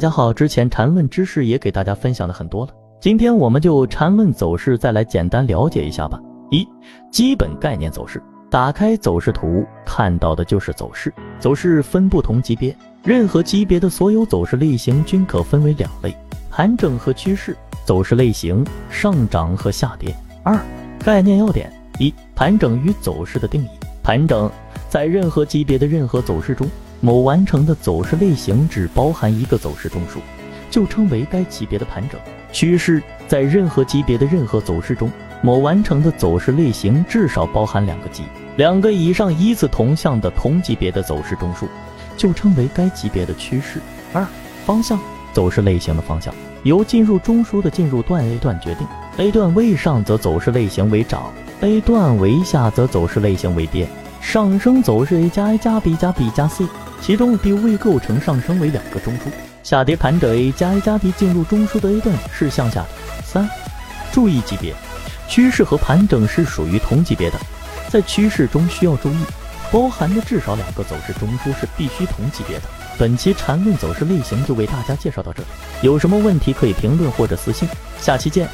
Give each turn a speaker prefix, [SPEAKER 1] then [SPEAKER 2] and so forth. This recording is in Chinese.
[SPEAKER 1] 大家好，之前缠论知识也给大家分享的很多了，今天我们就缠论走势再来简单了解一下吧。一、基本概念走势，打开走势图看到的就是走势。走势分不同级别，任何级别的所有走势类型均可分为两类：盘整和趋势。走势类型上涨和下跌。二、概念要点：一、盘整与走势的定义。盘整在任何级别的任何走势中。某完成的走势类型只包含一个走势中枢，就称为该级别的盘整。趋势在任何级别的任何走势中，某完成的走势类型至少包含两个级、两个以上依次同向的同级别的走势中枢，就称为该级别的趋势。二、方向走势类型的方向由进入中枢的进入段 A 段决定。A 段为上则走势类型为涨，A 段为下则走势类型为跌。上升走势 A 加 A 加 B 加 B 加 C。其中低位构成上升为两个中枢，下跌盘整 A 加 A 加 B 进入中枢的 A 段是向下的。三、注意级别，趋势和盘整是属于同级别的，在趋势中需要注意，包含的至少两个走势中枢是必须同级别的。本期缠论走势类型就为大家介绍到这里，有什么问题可以评论或者私信，下期见。